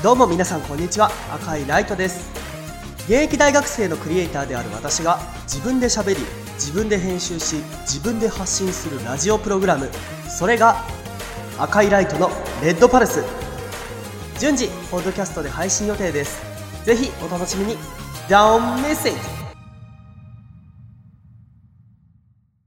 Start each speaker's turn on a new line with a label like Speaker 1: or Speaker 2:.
Speaker 1: どうも皆さんこんにちは。赤いライトです。現役大学生のクリエイターである私が自分で喋り自分で編集し自分で発信するラジオプログラム。それが赤いライトのレッドパルス。順次ポッドキャストで配信予定です。ぜひお楽しみに。Don't miss it!